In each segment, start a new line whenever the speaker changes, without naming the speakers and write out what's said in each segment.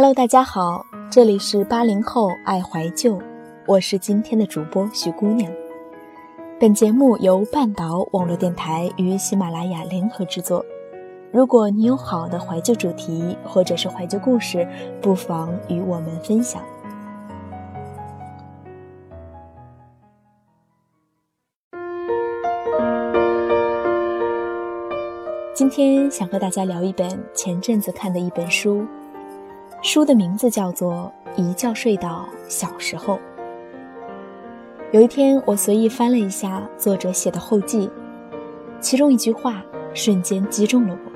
Hello，大家好，这里是八零后爱怀旧。我是今天的主播徐姑娘。本节目由半岛网络电台与喜马拉雅联合制作。如果你有好的怀旧主题或者是怀旧故事，不妨与我们分享。今天想和大家聊一本前阵子看的一本书，书的名字叫做《一觉睡到小时候》。有一天，我随意翻了一下作者写的后记，其中一句话瞬间击中了我。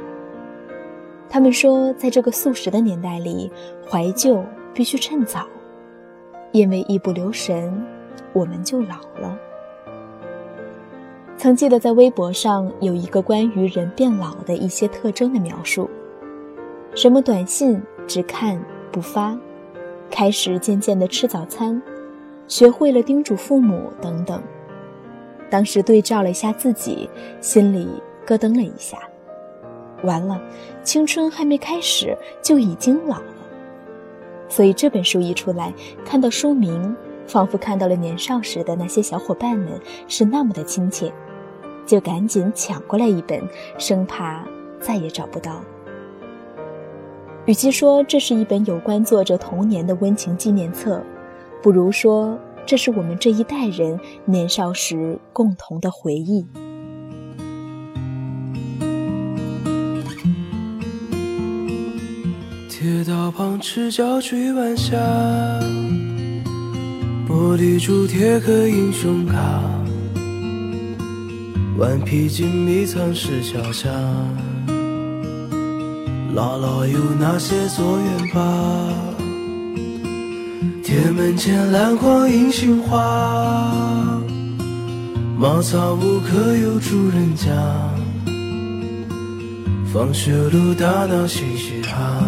他们说，在这个速食的年代里，怀旧必须趁早，因为一不留神，我们就老了。曾记得在微博上有一个关于人变老的一些特征的描述，什么短信只看不发，开始渐渐的吃早餐。学会了叮嘱父母等等，当时对照了一下自己，心里咯噔了一下。完了，青春还没开始就已经老了。所以这本书一出来，看到书名，仿佛看到了年少时的那些小伙伴们，是那么的亲切，就赶紧抢过来一本，生怕再也找不到。与其说这是一本有关作者童年的温情纪念册。不如说，这是我们这一代人年少时共同的回忆。
铁道旁赤脚追晚霞，玻璃珠铁壳英雄卡，顽皮筋迷藏石桥下，姥姥有那些作业本。铁门前篮筐银杏花，茅草屋可有住人家？放学路打闹嘻嘻哈，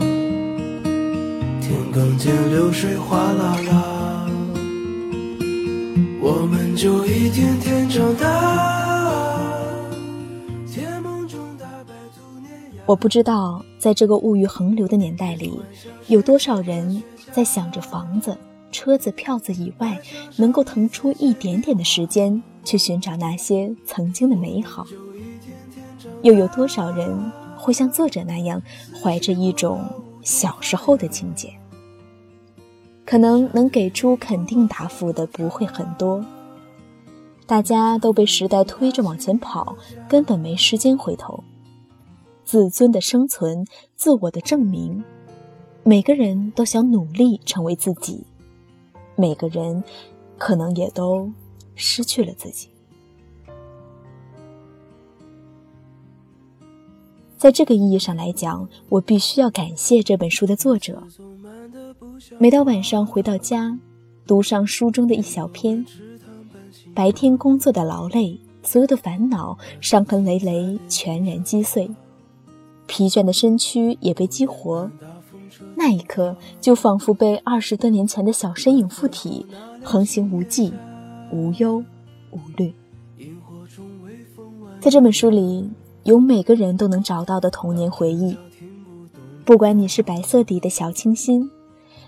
田埂间流水哗啦啦，我们就一天天长大。
我不知道，在这个物欲横流的年代里，有多少人。在想着房子、车子、票子以外，能够腾出一点点的时间去寻找那些曾经的美好。又有多少人会像作者那样，怀着一种小时候的情节？可能能给出肯定答复的不会很多。大家都被时代推着往前跑，根本没时间回头。自尊的生存，自我的证明。每个人都想努力成为自己，每个人可能也都失去了自己。在这个意义上来讲，我必须要感谢这本书的作者。每到晚上回到家，读上书中的一小篇，白天工作的劳累，所有的烦恼、伤痕累累全然击碎，疲倦的身躯也被激活。那一刻，就仿佛被二十多年前的小身影附体，横行无忌，无忧无虑。在这本书里，有每个人都能找到的童年回忆。不管你是白色底的小清新，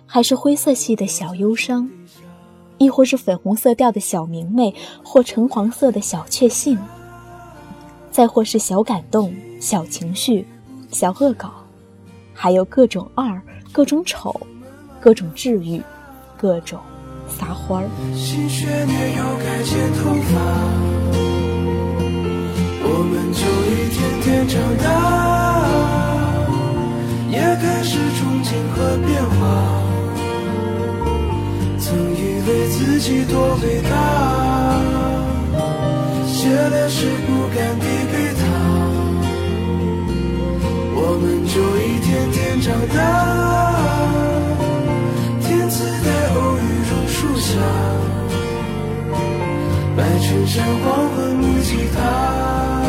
还是灰色系的小忧伤，亦或是粉红色调的小明媚，或橙黄色的小确幸，再或是小感动、小情绪、小恶搞。还有各种二，各种丑，各种治愈，各种撒欢儿。
新学年又该剪头发，我们就一天天长大，也开始憧憬和变化。曾以为自己多伟大。的事不敢递天天长大。天自带偶遇榕树下，白衬衫黄昏木吉他，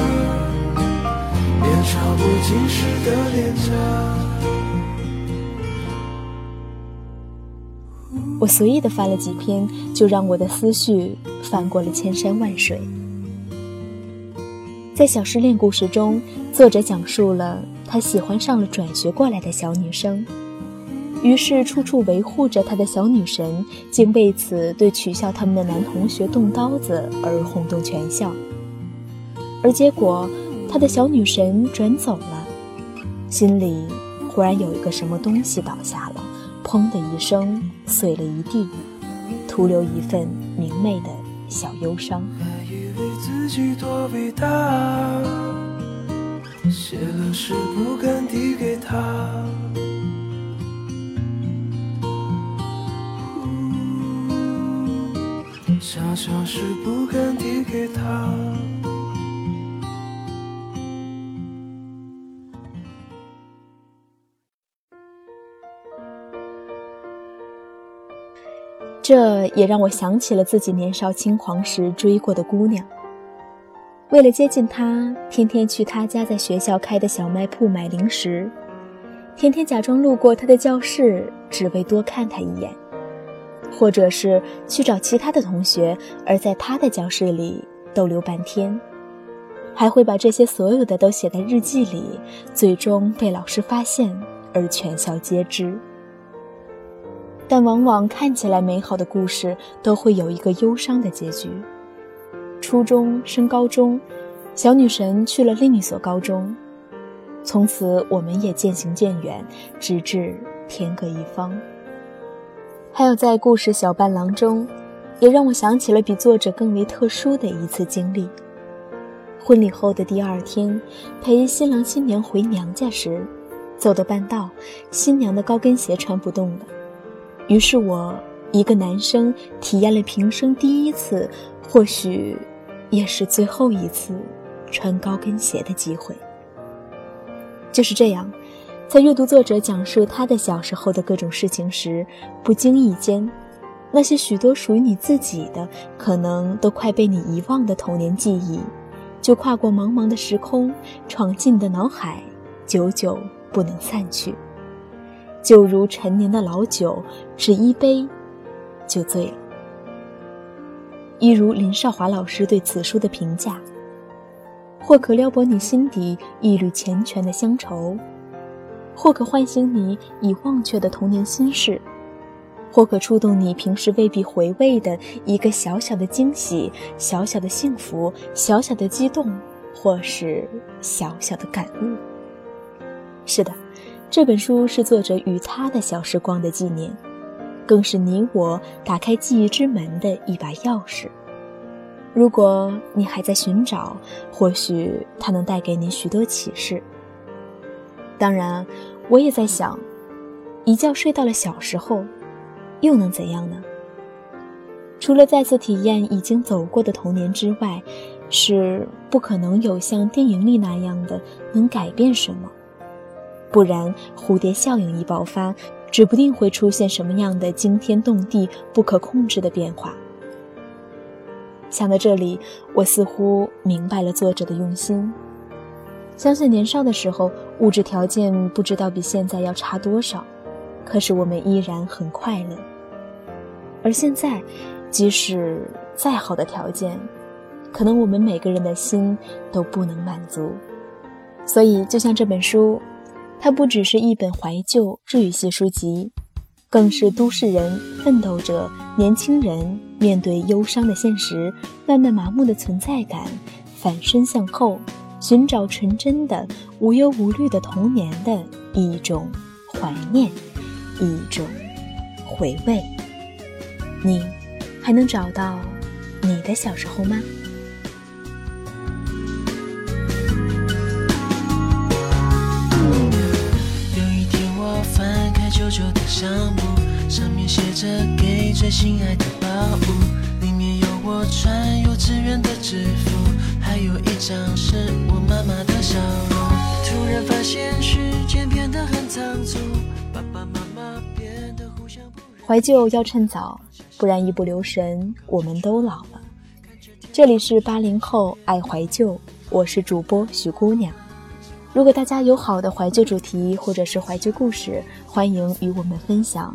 年少不经事的脸颊。
我随意的翻了几篇，就让我的思绪翻过了千山万水。在小失恋故事中，作者讲述了他喜欢上了转学过来的小女生，于是处处维护着他的小女神，竟为此对取笑他们的男同学动刀子而轰动全校。而结果，他的小女神转走了，心里忽然有一个什么东西倒下了。砰的一声，碎了一地，徒留一份明媚的小忧伤。
还以为自己多伟大，写了诗不敢递给他，小小是不敢递给他。
这也让我想起了自己年少轻狂时追过的姑娘。为了接近他，天天去他家在学校开的小卖铺买零食，天天假装路过他的教室，只为多看他一眼；或者是去找其他的同学，而在他的教室里逗留半天，还会把这些所有的都写在日记里，最终被老师发现而全校皆知。但往往看起来美好的故事，都会有一个忧伤的结局。初中升高中，小女神去了另一所高中，从此我们也渐行渐远，直至天各一方。还有在故事小伴郎中，也让我想起了比作者更为特殊的一次经历。婚礼后的第二天，陪新郎新娘回娘家时，走到半道，新娘的高跟鞋穿不动了。于是我一个男生体验了平生第一次，或许也是最后一次穿高跟鞋的机会。就是这样，在阅读作者讲述他的小时候的各种事情时，不经意间，那些许多属于你自己的，可能都快被你遗忘的童年记忆，就跨过茫茫的时空，闯进你的脑海，久久不能散去。就如陈年的老酒，只一杯，就醉了。一如林少华老师对此书的评价：或可撩拨你心底一缕缱绻的乡愁，或可唤醒你已忘却的童年心事，或可触动你平时未必回味的一个小小的惊喜、小小的幸福、小小的激动，或是小小的感悟。是的。这本书是作者与他的小时光的纪念，更是你我打开记忆之门的一把钥匙。如果你还在寻找，或许它能带给你许多启示。当然，我也在想，一觉睡到了小时候，又能怎样呢？除了再次体验已经走过的童年之外，是不可能有像电影里那样的能改变什么。不然，蝴蝶效应一爆发，指不定会出现什么样的惊天动地、不可控制的变化。想到这里，我似乎明白了作者的用心。相信年少的时候，物质条件不知道比现在要差多少，可是我们依然很快乐。而现在，即使再好的条件，可能我们每个人的心都不能满足。所以，就像这本书。它不只是一本怀旧治愈系书籍，更是都市人、奋斗者、年轻人面对忧伤的现实、慢慢麻木的存在感，反身向后，寻找纯真的、无忧无虑的童年的一种怀念，一种回味。你还能找到你的小时候吗？
旧的相簿，上面写着给最心爱的宝物，里面有我穿幼稚园的制服，还有一张是我妈妈的笑容。突然发现时间变得很仓促，爸爸妈妈变得互相不。
怀旧要趁早，不然一不留神我们都老了。这里是八零后爱怀旧，我是主播徐姑娘。如果大家有好的怀旧主题或者是怀旧故事，欢迎与我们分享。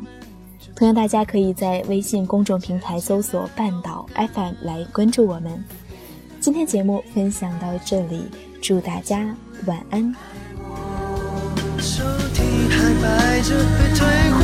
同样，大家可以在微信公众平台搜索“半岛 FM” 来关注我们。今天节目分享到这里，祝大家晚安。
再